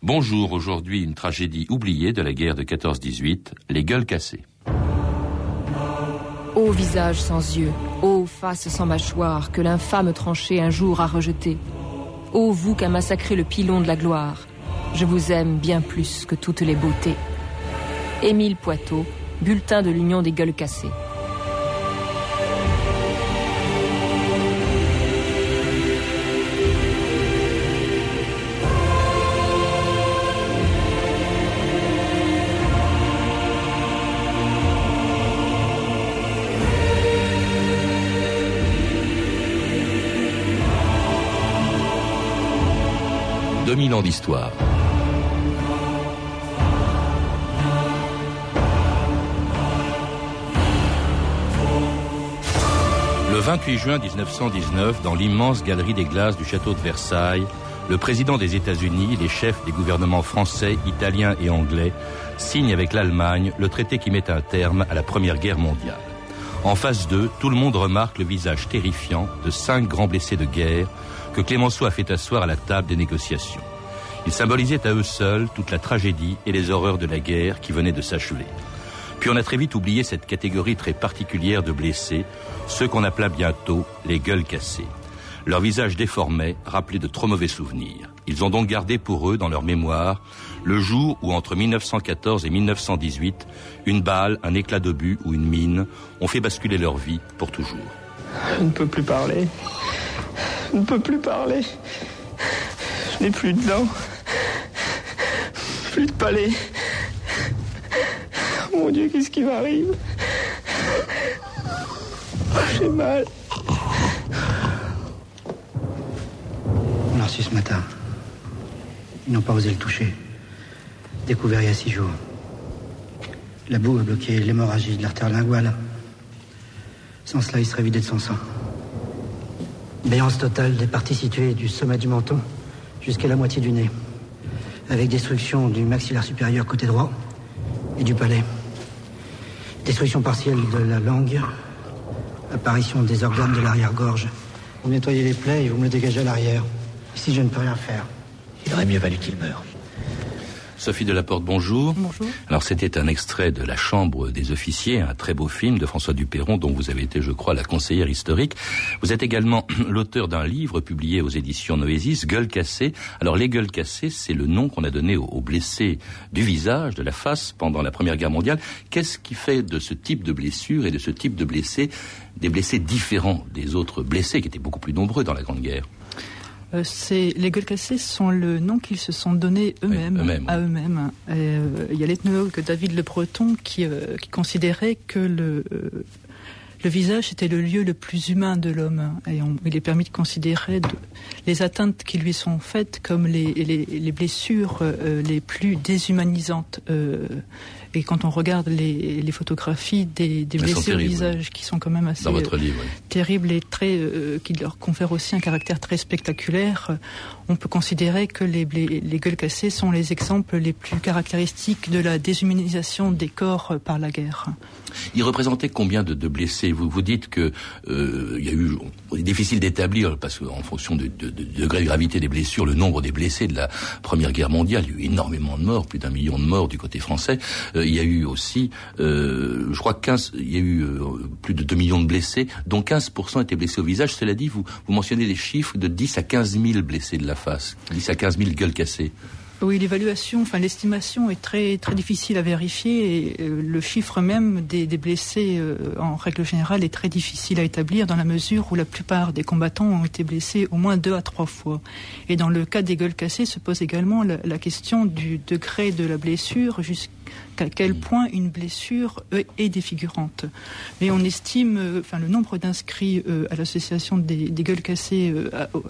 Bonjour, aujourd'hui une tragédie oubliée de la guerre de 14-18, les gueules cassées. Ô visage sans yeux, ô face sans mâchoire, que l'infâme tranché un jour a rejeté. Ô vous qu'a massacré le pilon de la gloire, je vous aime bien plus que toutes les beautés. Émile Poitot, bulletin de l'Union des gueules cassées. 2000 ans d'histoire. Le 28 juin 1919, dans l'immense galerie des glaces du château de Versailles, le président des États-Unis, les chefs des gouvernements français, italiens et anglais signent avec l'Allemagne le traité qui met un terme à la Première Guerre mondiale. En face d'eux, tout le monde remarque le visage terrifiant de cinq grands blessés de guerre que Clémenceau a fait asseoir à la table des négociations. Ils symbolisaient à eux seuls toute la tragédie et les horreurs de la guerre qui venaient de s'achever. Puis on a très vite oublié cette catégorie très particulière de blessés, ceux qu'on appela bientôt les gueules cassées. Leur visage déformé rappelait de trop mauvais souvenirs. Ils ont donc gardé pour eux, dans leur mémoire, le jour où, entre 1914 et 1918, une balle, un éclat d'obus ou une mine ont fait basculer leur vie pour toujours. Je ne peux plus parler. Je ne peux plus parler. Je n'ai plus de dents. Plus de palais. mon Dieu, qu'est-ce qui m'arrive? J'ai mal. On reçu ce matin. Ils n'ont pas osé le toucher. Découvert il y a six jours. La boue a bloqué l'hémorragie de l'artère linguale. Sans cela, il serait vidé de son sang. Béance totale des parties situées du sommet du menton jusqu'à la moitié du nez, avec destruction du maxillaire supérieur côté droit et du palais. Destruction partielle de la langue, apparition des organes de l'arrière-gorge. Vous nettoyez les plaies et vous me le dégagez à l'arrière. Ici, je ne peux rien faire. Il aurait mieux valu qu'il meure. Sophie Delaporte, bonjour. Bonjour. Alors c'était un extrait de La Chambre des officiers, un très beau film de François Duperron dont vous avez été, je crois, la conseillère historique. Vous êtes également l'auteur d'un livre publié aux éditions Noésis, Gueule cassée. Alors les gueules cassées, c'est le nom qu'on a donné aux, blessés du visage, de la face pendant la Première Guerre mondiale. Qu'est-ce qui fait de ce type de blessure et de ce type de blessés des blessés différents des autres blessés qui étaient beaucoup plus nombreux dans la Grande Guerre? Euh, les gueules cassées sont le nom qu'ils se sont donné eux-mêmes à eux-mêmes. Euh, il y a l'ethnologue David Le Breton qui, euh, qui considérait que le le visage était le lieu le plus humain de l'homme et il est permis de considérer les atteintes qui lui sont faites comme les, les, blessures les plus déshumanisantes. et quand on regarde les, photographies des, blessures au visage qui sont quand même assez terribles et très qui leur confèrent aussi un caractère très spectaculaire, on peut considérer que les, les, gueules cassées sont les exemples les plus caractéristiques de la déshumanisation des corps par la guerre. Il représentait combien de, blessés Vous vous dites que euh, il y a eu, c'est difficile d'établir parce qu'en fonction du de, de, degré de gravité des blessures, le nombre des blessés de la Première Guerre mondiale, il y a eu énormément de morts, plus d'un million de morts du côté français. Euh, il y a eu aussi, euh, je crois, 15, il y a eu plus de 2 millions de blessés, dont 15% étaient blessés au visage. Cela dit, vous, vous mentionnez des chiffres de 10 à 15 000 blessés de la face, 10 à 15 000 gueules cassées. Oui, l'évaluation, enfin l'estimation est très très difficile à vérifier et euh, le chiffre même des, blessés euh, en règle générale est très difficile à établir dans la mesure où la plupart des combattants ont été blessés au moins deux à trois fois. Et dans le cas des gueules cassées se pose également la, la question du degré de la blessure jusqu'à à quel point une blessure euh, est défigurante. Mais on estime, euh, enfin, le nombre d'inscrits euh, à l'association des, gueules cassées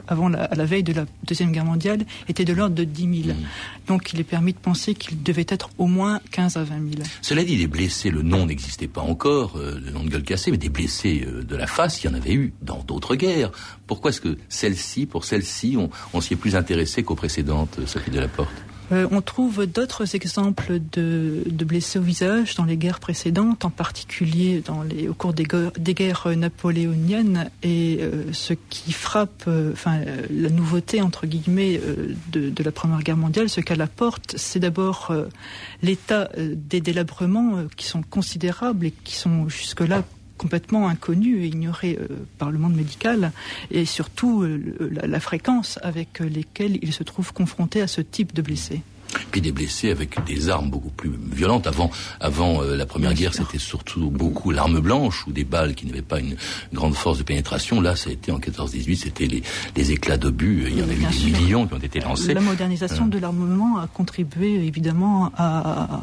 avant la, à la veille de la deuxième guerre mondiale était de l'ordre de 10 000. Mmh. Donc, il est permis de penser qu'il devait être au moins 15 à 20 000. Cela dit, les blessés, le nom n'existait pas encore, le nom de gueule cassée, mais des blessés de la face, il y en avait eu dans d'autres guerres. Pourquoi est-ce que celle-ci, pour celle-ci, on, on s'y est plus intéressé qu'aux précédentes, Sophie Delaporte? Euh, on trouve d'autres exemples de, blessés au visage dans les guerres précédentes, en particulier dans les, au cours des, guerres napoléoniennes. Et euh, ce qui frappe, euh, la nouveauté entre guillemets de, de, la Première Guerre mondiale, ce qu'elle apporte, c'est d'abord l'état des délabrements qui sont considérables et qui sont jusque-là complètement inconnus et ignorés par le monde médical, et surtout la, fréquence avec lesquelles ils se trouvent confrontés à ce type de blessés puis des blessés avec des armes beaucoup plus violentes. Avant, avant euh, la Première Guerre, c'était surtout beaucoup l'arme blanche ou des balles qui n'avaient pas une grande force de pénétration. Là, ça a été en 14-18, c'était les, les, éclats d'obus. Il y en a eu des millions qui ont été lancés. La modernisation euh. de l'armement a contribué évidemment à,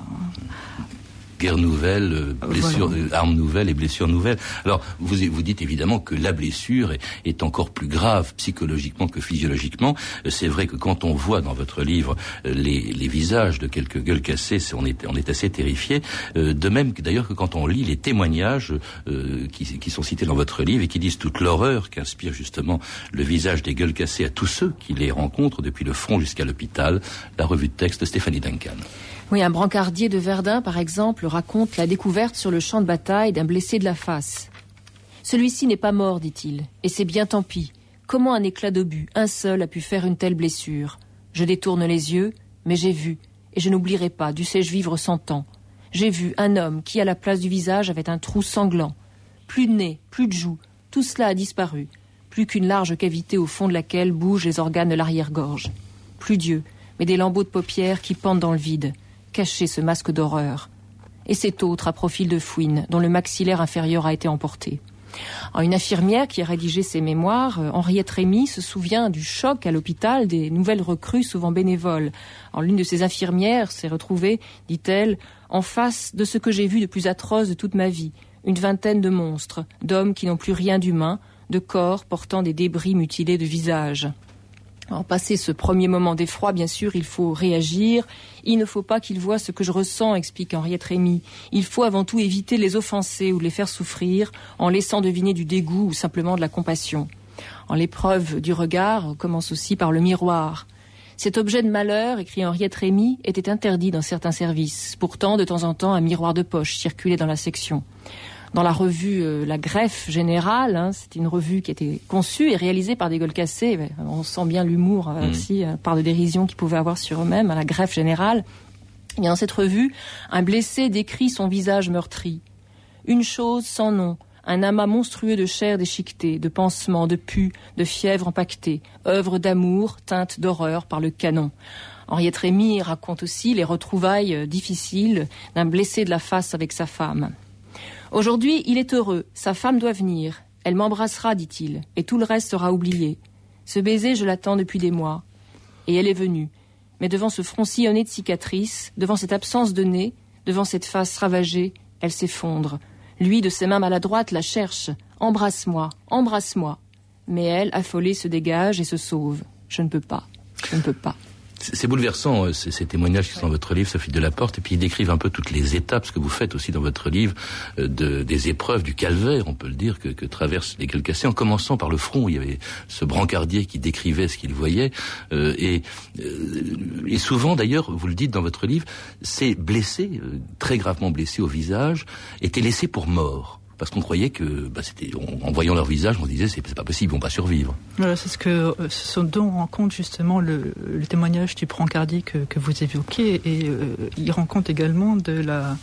guerre nouvelle, euh, blessure, euh, armes nouvelles et blessures nouvelles. Alors, vous, vous dites évidemment que la blessure est, encore plus grave psychologiquement que physiologiquement. Euh, c'est vrai que quand on voit dans votre livre les, les visages de quelques gueules cassées, on est, on est assez terrifié. de même que d'ailleurs que quand on lit les témoignages qui, qui sont cités dans votre livre et qui disent toute l'horreur qu'inspire justement le visage des gueules cassées à tous ceux qui les rencontrent depuis le front jusqu'à l'hôpital. La revue de texte de Stéphanie Duncan. Oui, un brancardier de Verdun, par exemple, raconte la découverte sur le champ de bataille d'un blessé de la face. Celui-ci n'est pas mort, dit-il, et c'est bien tant pis. Comment un éclat d'obus, un seul, a pu faire une telle blessure? Je détourne les yeux, mais j'ai vu, et je n'oublierai pas, dussé-je vivre cent ans. J'ai vu un homme qui, à la place du visage, avait un trou sanglant. Plus de nez, plus de joues, tout cela a disparu. Plus qu'une large cavité au fond de laquelle bougent les organes de l'arrière-gorge. Plus d'yeux, mais des lambeaux de paupières qui pendent dans le vide cacher ce masque d'horreur. Et cet autre à profil de fouine, dont le maxillaire inférieur a été emporté. une infirmière qui a rédigé ses mémoires, euh, Henriette Rémy, se souvient du choc à l'hôpital des nouvelles recrues souvent bénévoles. l'une de ces infirmières s'est retrouvée, dit-elle, en face de ce que j'ai vu de plus atroce de toute ma vie. Une vingtaine de monstres, d'hommes qui n'ont plus rien d'humain, de corps portant des débris mutilés de visage. En passer ce premier moment d'effroi, bien sûr, il faut réagir. Il ne faut pas qu'ils voient ce que je ressens, explique Henriette Rémy. Il faut avant tout éviter les offenser ou les faire souffrir en laissant deviner du dégoût ou simplement de la compassion. En l'épreuve du regard commence aussi par le miroir. Cet objet de malheur, écrit Henriette Rémy, était interdit dans certains services. Pourtant, de temps en temps, un miroir de poche circulait dans la section dans la revue euh, La Greffe Générale. Hein, c'est une revue qui a été conçue et réalisée par des gueules cassés. On sent bien l'humour euh, mmh. aussi, euh, par de dérision qu'ils pouvaient avoir sur eux-mêmes, à La Greffe Générale. Et dans cette revue, un blessé décrit son visage meurtri. Une chose sans nom, un amas monstrueux de chair déchiquetée, de pansements, de pus, de fièvre empaquetée, œuvre d'amour, teinte d'horreur par le canon. Henriette Rémy raconte aussi les retrouvailles difficiles d'un blessé de la face avec sa femme. Aujourd'hui, il est heureux, sa femme doit venir. Elle m'embrassera, dit-il, et tout le reste sera oublié. Ce baiser, je l'attends depuis des mois. Et elle est venue. Mais devant ce front sillonné de cicatrices, devant cette absence de nez, devant cette face ravagée, elle s'effondre. Lui, de ses mains maladroites, la cherche. Embrasse-moi, embrasse-moi. Mais elle, affolée, se dégage et se sauve. Je ne peux pas. Je ne peux pas. C'est bouleversant, euh, ces, témoignages qui sont dans votre livre, Sophie Delaporte, et puis ils décrivent un peu toutes les étapes, ce que vous faites aussi dans votre livre, euh, de, des épreuves, du calvaire, on peut le dire, que, que traversent les cassées, en commençant par le front, où il y avait ce brancardier qui décrivait ce qu'il voyait, euh, et, et souvent d'ailleurs, vous le dites dans votre livre, ces blessés, très gravement blessés au visage, étaient laissés pour morts parce qu'on croyait que, bah, c'était, en voyant leur visage, on disait c'est, pas possible, ils vont pas survivre. Voilà, c'est ce que euh, ce dont on rend justement le, le témoignage du brancardie que, que vous évoquez, et euh, il rend compte également de la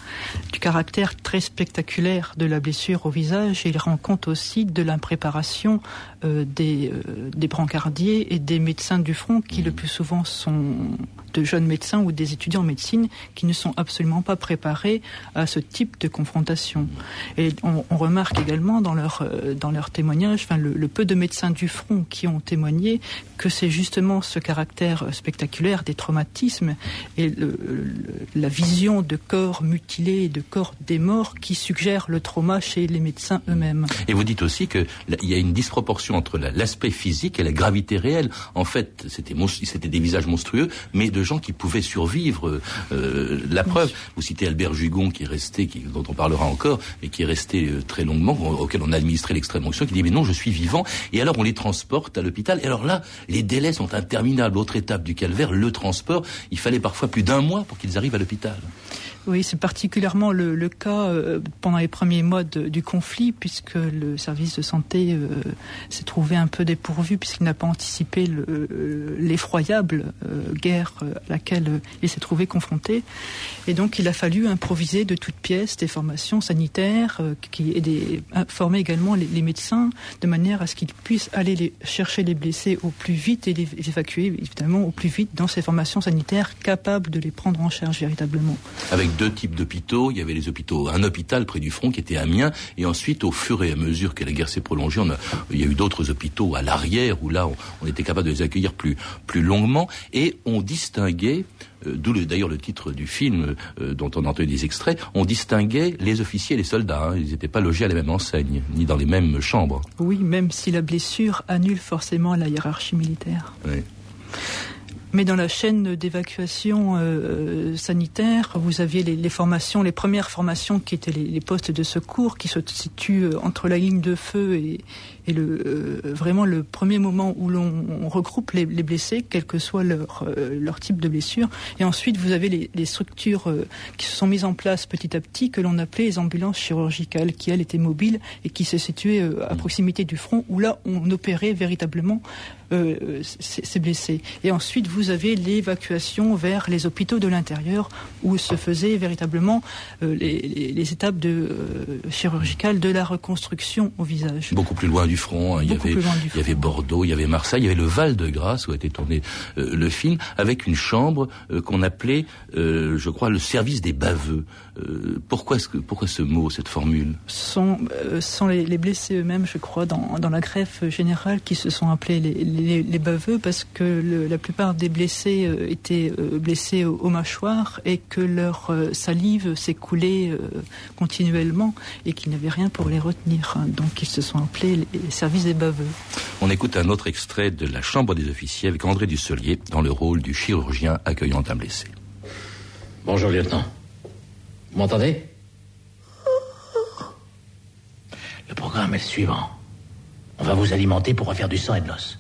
du caractère très spectaculaire de la blessure au visage, et il rend compte aussi de l'impréparation euh, des des brancardiers et des médecins du front qui le mmh. plus souvent sont de jeunes médecins ou des étudiants en médecine qui ne sont absolument pas préparés à ce type de confrontation. Et on, remarque également dans leur, euh, dans leur témoignage, enfin, le, peu de médecins du front qui ont témoigné que c'est justement ce caractère spectaculaire des traumatismes et la vision de corps mutilés et de corps des morts qui suggère le trauma chez les médecins eux-mêmes. Et vous dites aussi qu'il y a une disproportion entre l'aspect physique et la gravité réelle. En fait, c'était des visages monstrueux, mais de gens qui pouvaient survivre. Euh, la preuve, vous citez Albert Jugon qui est resté, qui, dont on parlera encore, mais qui est resté très longuement, auquel on a administré l'extrême onction, qui dit mais non, je suis vivant. Et alors on les transporte à l'hôpital. Et alors là, les délais sont interminables. Autre étape du calvaire, le transport. Il fallait parfois plus d'un mois pour qu'ils arrivent à l'hôpital. Oui, c'est particulièrement le, cas euh, pendant les premiers mois du conflit, puisque le service de santé euh, s'est trouvé un peu dépourvu, puisqu'il n'a pas anticipé euh, l'effroyable guerre à laquelle il s'est trouvé confronté. Et donc, il a fallu improviser de toutes pièces des formations sanitaires qui, et former également les, médecins de manière à ce qu'ils puissent aller chercher les blessés au plus vite et les évacuer, évidemment, au plus vite dans ces formations sanitaires capables de les prendre en charge véritablement. Deux types d'hôpitaux. Il y avait les hôpitaux, un hôpital près du front qui était Amiens, et ensuite, au fur et à mesure que la guerre s'est prolongée, on a, il y a eu d'autres hôpitaux à l'arrière où là, on, était capable de les accueillir plus, plus longuement, et on distinguait euh, d'où d'ailleurs le titre du film euh, dont on a entendu des extraits, on distinguait les officiers et les soldats. Hein. Ils n'étaient pas logés à la même enseigne, ni dans les mêmes chambres. Oui, même si la blessure annule forcément la hiérarchie militaire. Oui. Mais dans la chaîne d'évacuation euh, sanitaire, vous aviez les, formations, les premières formations qui étaient les, postes de secours qui se situent euh, entre la ligne de feu et, et le, euh, vraiment le premier moment où l'on regroupe les, blessés, quel que soit leur, euh, leur type de blessure. Et ensuite, vous avez les, les structures euh, qui se sont mises en place petit à petit, que l'on appelait les ambulances chirurgicales, qui elles étaient mobiles et qui se situaient à proximité du front, où là, on opérait véritablement ces, blessés. Et ensuite, vous avez l'évacuation vers les hôpitaux de l'intérieur, où se faisaient véritablement les, les, étapes de, chirurgicales de la reconstruction au visage. Beaucoup plus loin du front. Hein. Il y, avait, il y avait Bordeaux, il y avait Marseille, il y avait le Val-de-Grâce où a été tourné euh, le film, avec une chambre euh, qu'on appelait, euh, je crois, le service des baveux. pourquoi, ce, pourquoi ce mot, cette formule? Ce sont, sont les, blessés eux-mêmes, je crois, dans, dans, la greffe générale, qui se sont appelés les, les, baveux parce que la plupart des blessés étaient blessés aux, mâchoires et que leur salive s'écoulait continuellement et qu'ils n'avaient rien pour les retenir. Donc ils se sont appelés les services des baveux. On écoute un autre extrait de La Chambre des officiers avec André Dusselier dans le rôle du chirurgien accueillant un blessé. Bonjour, lieutenant. Vous m'entendez? Le programme est le suivant. On va vous alimenter pour refaire du sang et de l'os.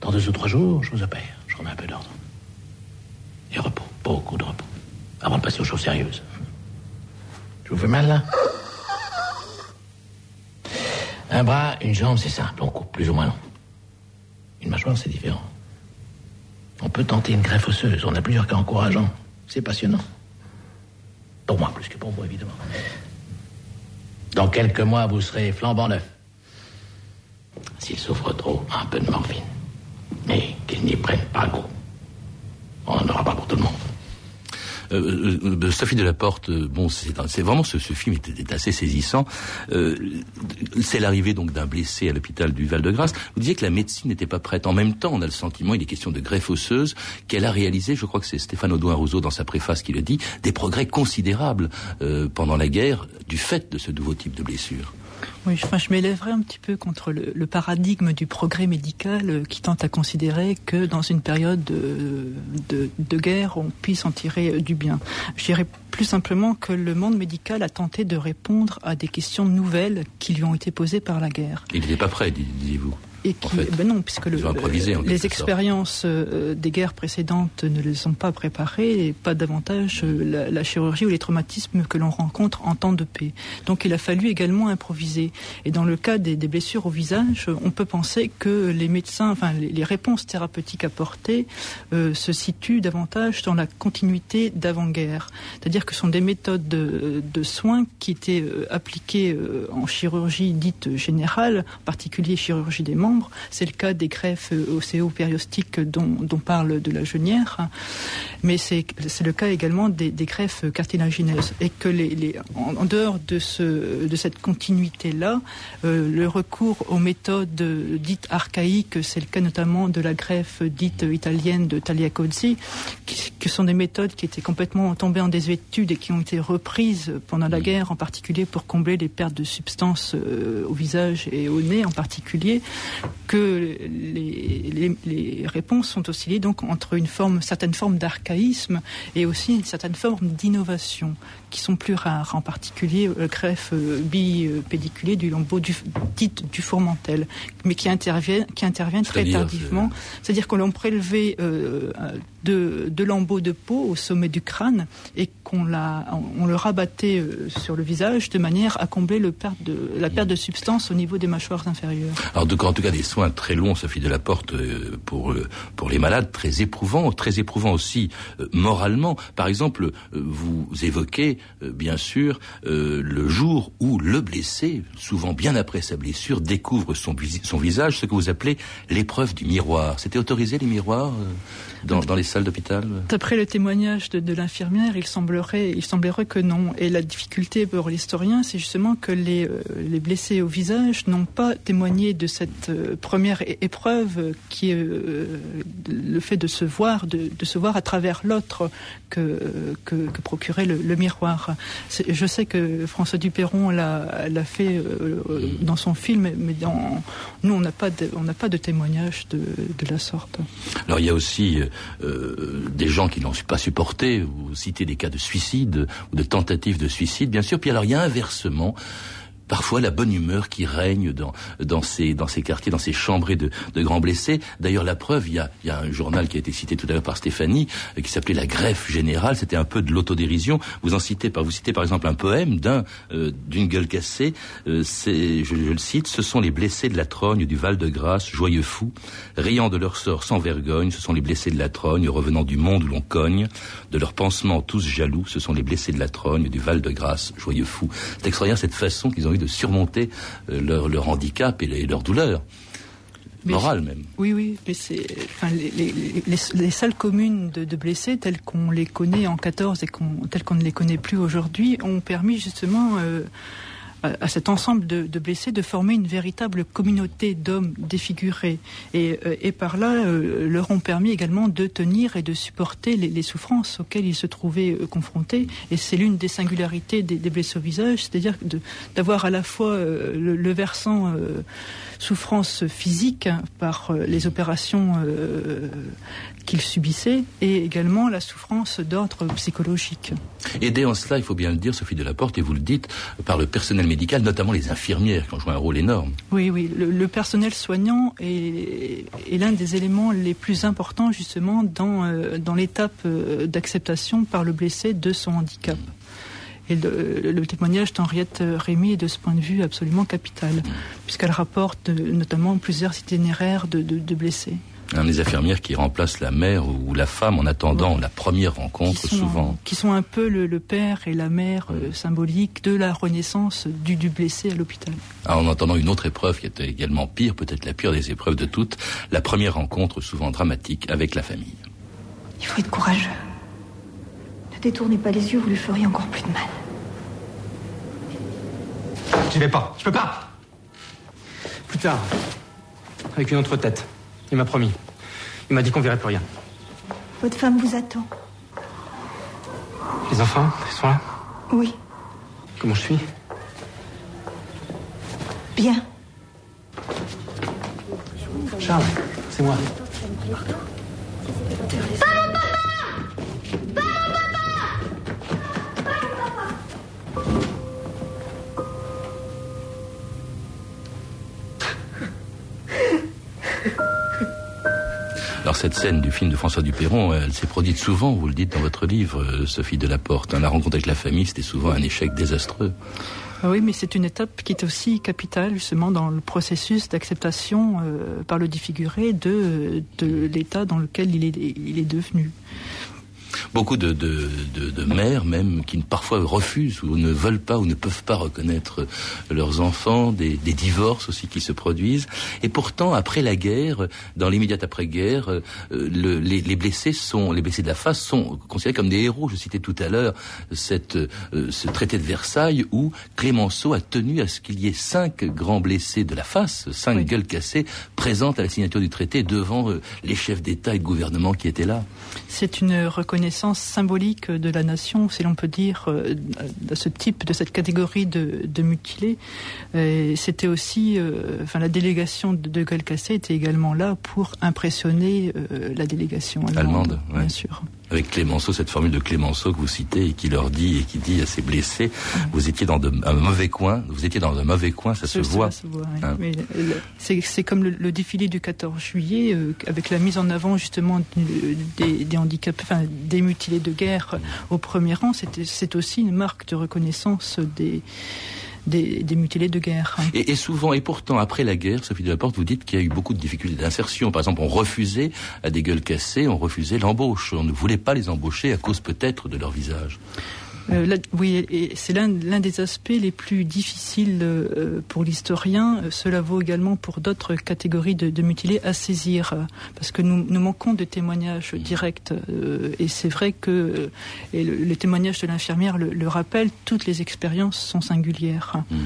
Dans deux ou trois jours, je vous opère. Je remets un peu d'ordre. Et repos, beaucoup de repos. Avant de passer aux choses sérieuses. Je vous fais mal là? Un bras, une jambe, c'est simple, on coupe plus ou moins long. Une mâchoire, c'est différent. On peut tenter une greffe osseuse, on a plusieurs cas encourageants. C'est passionnant. Pour moi, plus que pour vous, évidemment. Dans quelques mois, vous serez flambant neuf. S'il souffre trop, un peu de morphine. Mais qu'il n'y prenne pas n'en aura pas pour tout le monde. Euh, euh, euh, Sophie de la Porte, bon, c'est vraiment ce, film était, assez saisissant. c'est l'arrivée donc d'un blessé à l'hôpital du Val-de-Grâce. Vous disiez que la médecine n'était pas prête. En même temps, on a le sentiment, il est question de greffe osseuse, qu'elle a réalisé, je crois que c'est Stéphane Audouin-Rousseau dans sa préface qui le dit, des progrès considérables pendant la guerre du fait de ce nouveau type de blessure. Oui, je, je m'élèverais un petit peu contre le, paradigme du progrès médical euh, qui tente à considérer que dans une période de, de, guerre, on puisse en tirer euh, du bien. Je dirais plus simplement que le monde médical a tenté de répondre à des questions nouvelles qui lui ont été posées par la guerre. Il n'était pas prêt, disiez-vous ben non, puisque les expériences euh, des guerres précédentes ne les ont pas préparées, et pas davantage euh, la, chirurgie ou les traumatismes que l'on rencontre en temps de paix. Donc il a fallu également improviser. Et dans le cas des, blessures au visage, on peut penser que les médecins, enfin les, réponses thérapeutiques apportées euh, se situent davantage dans la continuité d'avant-guerre. C'est-à-dire que ce sont des méthodes de, de soins qui étaient appliquées en chirurgie dite générale, en particulier chirurgie des membres c'est le cas des greffes océopériostiques dont, dont parle de la Genière, mais c'est le cas également des, greffes cartilagineuses. Et que les, en, dehors de, ce, de cette continuité-là, euh, le recours aux méthodes dites archaïques, c'est le cas notamment de la greffe dite italienne de Tagliacozzi, qui, qui sont des méthodes qui étaient complètement tombées en désuétude et qui ont été reprises pendant la guerre, en particulier pour combler les pertes de substances euh, au visage et au nez en particulier que les, les, réponses sont oscillées donc entre une forme, certaine forme d'archaïsme et aussi une certaine forme d'innovation qui sont plus rares, en particulier le greffe euh, bipédiculé du lambeau du, dit du fourmentel, mais qui intervient, qui intervient très tardivement. C'est-à-dire qu'on l'a prélevé euh, de, de lambeaux de peau au sommet du crâne et qu'on l'a, on, le rabattait euh, sur le visage de manière à combler le perte de, la perte de substance au niveau des mâchoires inférieures. Alors, en tout cas, des soins très longs, Sophie Delaporte, pour, pour les malades, très éprouvants, très éprouvants aussi moralement. Par exemple, vous évoquez euh, bien sûr, euh, le jour où le blessé, souvent bien après sa blessure, découvre son, visage, ce que vous appelez l'épreuve du miroir. C'était autorisé les miroirs euh, dans, les salles d'hôpital? D'après le témoignage de, l'infirmière, il semblerait, il semblerait que non. Et la difficulté pour l'historien, c'est justement que les, les blessés au visage n'ont pas témoigné de cette première épreuve qui est le fait de se voir, de, se voir à travers l'autre que, que, procurait le miroir. Je sais que François Duperron l'a fait euh, dans son film, mais nous, on n'a pas, de, pas de témoignage de, la sorte. Alors, il y a aussi euh, des gens qui n'ont pas supporté. Vous citez des cas de suicide ou de tentatives de suicide, bien sûr. Puis alors, il y a inversement parfois la bonne humeur qui règne dans, dans, ces, dans ces quartiers, dans ces chambrées de, de grands blessés. D'ailleurs, la preuve, il y, a, y a un journal qui a été cité tout à l'heure par Stéphanie, euh, qui s'appelait La Greffe Générale. C'était un peu de l'autodérision. Vous en citez, vous citez par exemple un poème d'un euh, d'une gueule cassée. Euh, c'est, je, je, le cite, ce sont les blessés de la Trogne du Val de Grâce, joyeux fous, riant de leur sort sans vergogne. Ce sont les blessés de la Trogne, revenant du monde où l'on cogne, de leurs pansements tous jaloux. Ce sont les blessés de la Trogne du Val de Grâce, joyeux fous. C'est extraordinaire cette façon qu'ils ont de surmonter euh, leur, leur, handicap et, leur douleur. morale même. Oui, oui, mais c'est, enfin, les, les, les, salles communes de, de blessés telles qu'on les connaît en 14 et telles qu'on ne les connaît plus aujourd'hui ont permis justement euh, à, cet ensemble de, blessés de former une véritable communauté d'hommes défigurés. Et, euh, et, par là euh, leur ont permis également de tenir et de supporter les, souffrances auxquelles ils se trouvaient euh, confrontés. Et c'est l'une des singularités des, blessés au visage, c'est-à-dire d'avoir à la fois le, versant souffrance physique par les opérations qu'ils subissaient et également la souffrance d'ordre psychologique. Aidé en cela, il faut bien le dire, Sophie Delaporte, et vous le dites, par le personnel médical, notamment les infirmières qui ont joué un rôle énorme. Oui, oui, le, personnel soignant est, l'un des éléments les plus importants justement dans, euh, dans l'étape euh, d'acceptation par le blessé de son handicap. Et le, témoignage d'Henriette Rémy est de ce point de vue absolument capital, puisqu'elle rapporte notamment plusieurs itinéraires de blessés les infirmières qui remplacent la mère ou la femme en attendant la première rencontre, souvent. Qui sont un peu le, père et la mère euh, symbolique de la renaissance du, du blessé à l'hôpital. Ah, en attendant une autre épreuve qui était également pire, peut-être la pire des épreuves de toutes, la première rencontre souvent dramatique avec la famille. Il faut être courageux. Ne détournez pas les yeux, vous lui feriez encore plus de mal. J'y vais pas, je peux pas Plus tard, avec une autre tête. Il m'a promis. Il m'a dit qu'on verrait plus rien. Votre femme vous attend. Les enfants, ils sont là Oui. Comment je suis Bien. Charles, c'est moi. Cette scène du film de François Duperron, elle s'est produite souvent, vous le dites dans votre livre, euh, Sophie Delaporte. Hein, la rencontre avec la famille, c'était souvent un échec désastreux. Ah oui, mais c'est une étape qui est aussi capitale justement dans le processus d'acceptation euh, par le défiguré de, de l'état dans lequel il est, il est devenu beaucoup de, de, de, de, mères même qui parfois refusent ou ne veulent pas ou ne peuvent pas reconnaître leurs enfants, des, des divorces aussi qui se produisent. Et pourtant, après la guerre, dans l'immédiate après-guerre, euh, le, les, les, blessés sont, les blessés de la face sont considérés comme des héros. Je citais tout à l'heure cette, euh, ce traité de Versailles où Clémenceau a tenu à ce qu'il y ait cinq grands blessés de la face, cinq gueules cassées, présentes à la signature du traité devant euh, les chefs d'État et de gouvernement qui étaient là. C'est une reconnaissance symbolique de la nation, si l'on peut dire, de ce type, de cette catégorie de, de mutilés. C'était aussi, enfin, la délégation de, de était également là pour impressionner la délégation allemande, bien sûr avec Clémenceau, cette formule de Clémenceau que vous citez et qui leur dit et qui dit à ses blessés, vous étiez dans un mauvais coin, vous étiez dans un mauvais coin, ça se voit. Hein. C'est comme le, défilé du 14 juillet, euh, avec la mise en avant justement des, des handicaps, enfin des mutilés de guerre au premier rang, c'est aussi une marque de reconnaissance des des, mutilés de guerre. Et, souvent, et pourtant, après la guerre, Sophie Delaporte, vous dites qu'il y a eu beaucoup de difficultés d'insertion. Par exemple, on refusait à des gueules cassées, on refusait l'embauche. On ne voulait pas les embaucher à cause peut-être de leur visage. Euh, oui, c'est l'un des aspects les plus difficiles euh, pour l'historien. Cela vaut également pour d'autres catégories de, mutilés à saisir, parce que nous, manquons de témoignages directs. Euh, et c'est vrai que et le, témoignage de l'infirmière le, le, rappelle, toutes les expériences sont singulières. Mmh.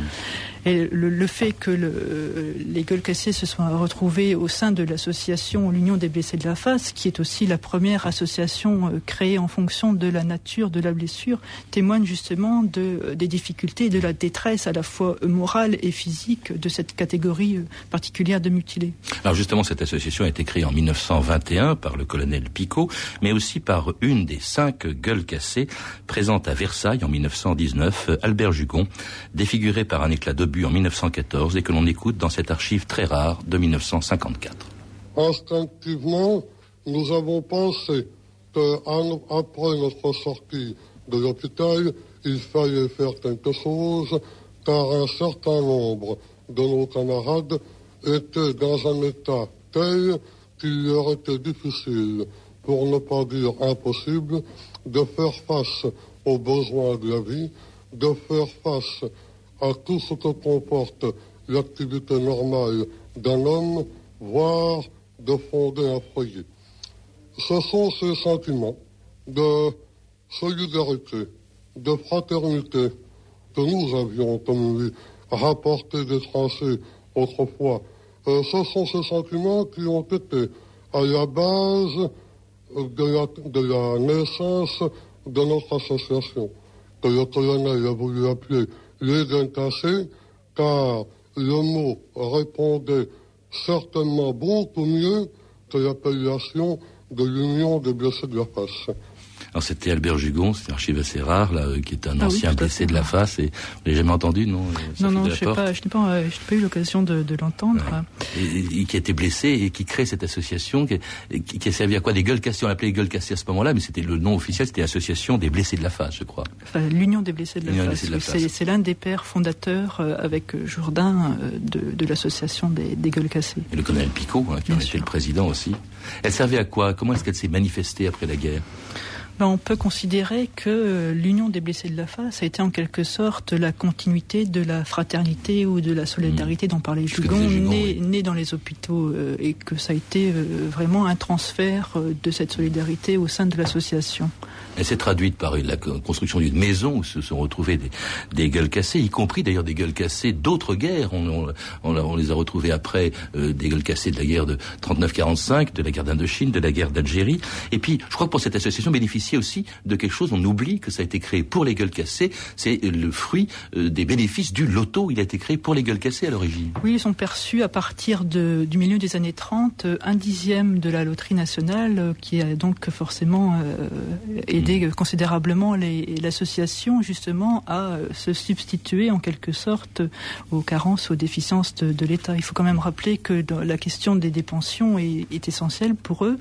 Et le, fait que le, les gueules cassées se soient retrouvées au sein de l'association L'Union des blessés de la face, qui est aussi la première association euh, créée en fonction de la nature de la blessure, témoigne justement de, des difficultés et de la détresse à la fois morale et physique de cette catégorie euh, particulière de mutilés. Alors justement, cette association a été créée en 1921 par le colonel Picot, mais aussi par une des cinq gueules cassées présentes à Versailles en 1919, Albert Jugon, défiguré par un éclat de en 1914 et que l'on écoute dans cette archive très rare de 1954. Instinctivement, nous avons pensé qu'après notre sortie de l'hôpital, il fallait faire quelque chose car un certain nombre de nos camarades étaient dans un état tel qu'il leur était difficile, pour ne pas dire impossible, de faire face aux besoins de la vie, de faire face à tout ce que comporte l'activité normale d'un homme, voire de fonder un foyer. Ce sont ces sentiments de solidarité, de fraternité que nous avions, comme lui, rapporté des Français autrefois. Euh, ce sont ces sentiments qui ont été à la base de la, de la naissance de notre association, que le colonel a voulu appeler les incassés, car le mot répondait certainement beaucoup mieux que l'appellation de l'Union des blessés de la face. Alors c'était Albert Jugon, c'est un archive assez rare, là, qui est un ah ancien blessé de la face, et vous l'avez jamais entendu, non euh, Non, non, je n'ai pas, pas, euh, pas, eu l'occasion de, de l'entendre. Et, qui a été blessé et qui crée cette association, qui, qui, a servi à quoi? Des gueules cassées, on l'appelait les gueules cassées à ce moment-là, mais c'était le nom officiel, c'était Association des blessés de la face, je crois. Enfin, L'Union des blessés de la face, c'est l'un des pères fondateurs, euh, avec Jourdain, de, de l'association des, des, gueules cassées. Et le colonel Picot, hein, qui en était le président aussi. Elle servait à quoi? Comment est-ce qu'elle s'est manifestée après la guerre? Ben, on peut considérer que euh, l'Union des blessés de la face a été en quelque sorte la continuité de la fraternité ou de la solidarité mmh. dont parlait Jugon, né, dans les hôpitaux, euh, et que ça a été euh, vraiment un transfert de cette solidarité au sein de l'association. Elle s'est traduite par la construction d'une maison où se sont retrouvés des, gueules cassées, y compris d'ailleurs des gueules cassées d'autres guerres. On, les a retrouvées après des gueules cassées de la guerre de 39-45, de la guerre d'Indochine, de la guerre d'Algérie. Et puis, je crois que pour cette association bénéficie aussi de quelque chose, on oublie que ça a été créé pour les gueules cassées, c'est le fruit euh, des bénéfices du loto, il a été créé pour les gueules cassées à l'origine. Oui, ils sont perçus à partir de, du milieu des années 30, euh, un dixième de la loterie nationale, euh, qui a donc forcément aidé mmh. considérablement l'association justement à se substituer en quelque sorte aux carences, aux déficiences de, l'État. Il faut quand même rappeler que la question des dépensions est, est, essentielle pour eux.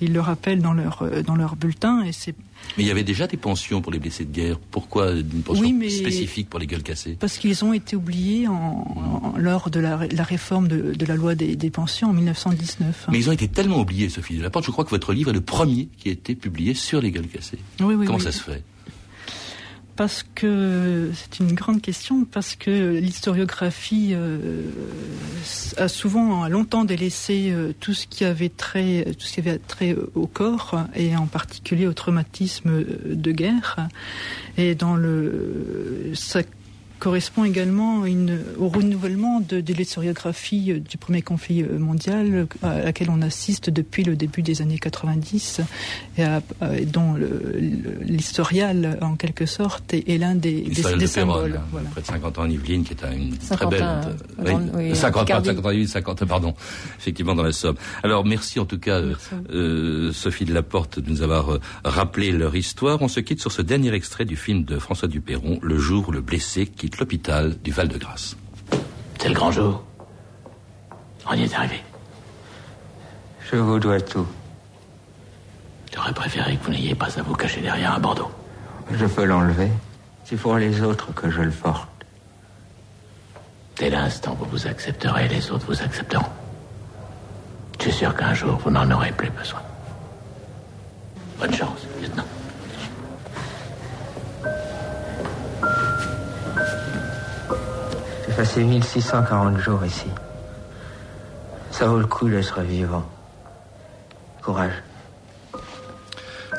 Ils le rappellent dans leur, dans leur bulletin et mais il y avait déjà des pensions pour les blessés de guerre. Pourquoi une pension spécifique pour les gueules cassées? Parce qu'ils ont été oubliés en, lors de la, réforme de, la loi des, pensions en 1919. Mais ils ont été tellement oubliés, Sophie Delaporte. Je crois que votre livre est le premier qui a été publié sur les gueules cassées. Oui, oui, Comment ça se fait? Parce que c'est une grande question, parce que l'historiographie euh, a souvent, a longtemps délaissé euh, tout ce qui avait trait, tout ce qui avait trait au corps et en particulier au traumatisme de guerre. Et dans le, ça correspond également une, au renouvellement de, de l'historiographie euh, du premier conflit euh, mondial à laquelle on assiste depuis le début des années 90 et, dont l'historial en quelque sorte est, l'un des, des, symboles. Hein, voilà. Près de 50 ans en Yvelines, qui est une très belle... oui, 50, 50 ans 50, pardon, effectivement dans la Somme. Alors merci en tout cas euh, Sophie de Laporte de nous avoir rappelé leur histoire. On se quitte sur ce dernier extrait du film de François Dupéron, Le jour où le blessé quitte l'hôpital du Val-de-Grâce. C'est le grand jour. On y est arrivé. Je vous dois tout. J'aurais préféré que vous n'ayez pas à vous cacher derrière un bandeau. Je peux l'enlever. C'est pour les autres que je le porte. Dès l'instant où vous accepterez, les autres vous accepteront. Je suis sûr qu'un jour, vous n'en aurez plus besoin. Bonne chance, lieutenant. J'ai passé 1640 jours ici. Ça vaut le coup d'être vivant. Courage.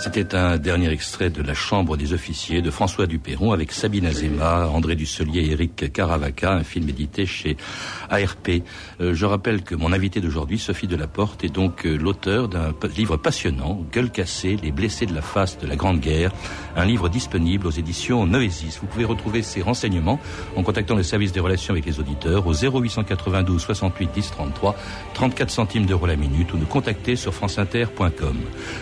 C'était un dernier extrait de La Chambre des officiers de François Dupéron avec Sabine Azema, André Dusselier et Eric Caravaca, un film édité chez ARP. Euh, je rappelle que mon invité d'aujourd'hui, Sophie Delaporte, est donc euh, l'auteur d'un livre passionnant, Gueule cassée, les blessés de la face de la Grande Guerre, un livre disponible aux éditions Noésis. Vous pouvez retrouver ces renseignements en contactant le service des relations avec les auditeurs au 0892 68 10 33, 34 centimes d'euros la minute ou nous contacter sur franceinter.com.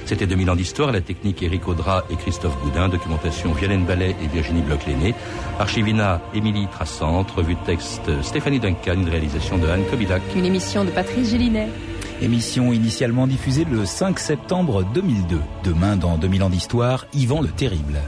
C'était 2000 ans d'histoire, la technique Éric Audra et Christophe Goudin, documentation Violaine Ballet et Virginie Bloch-Léné, archivina Émilie Trassante, revue de texte Stéphanie Duncan, une réalisation de Anne Kobilac. Une émission de Patrice Gélinet. Émission initialement diffusée le 5 septembre 2002. Demain, dans 2000 ans d'histoire, Yvan le Terrible.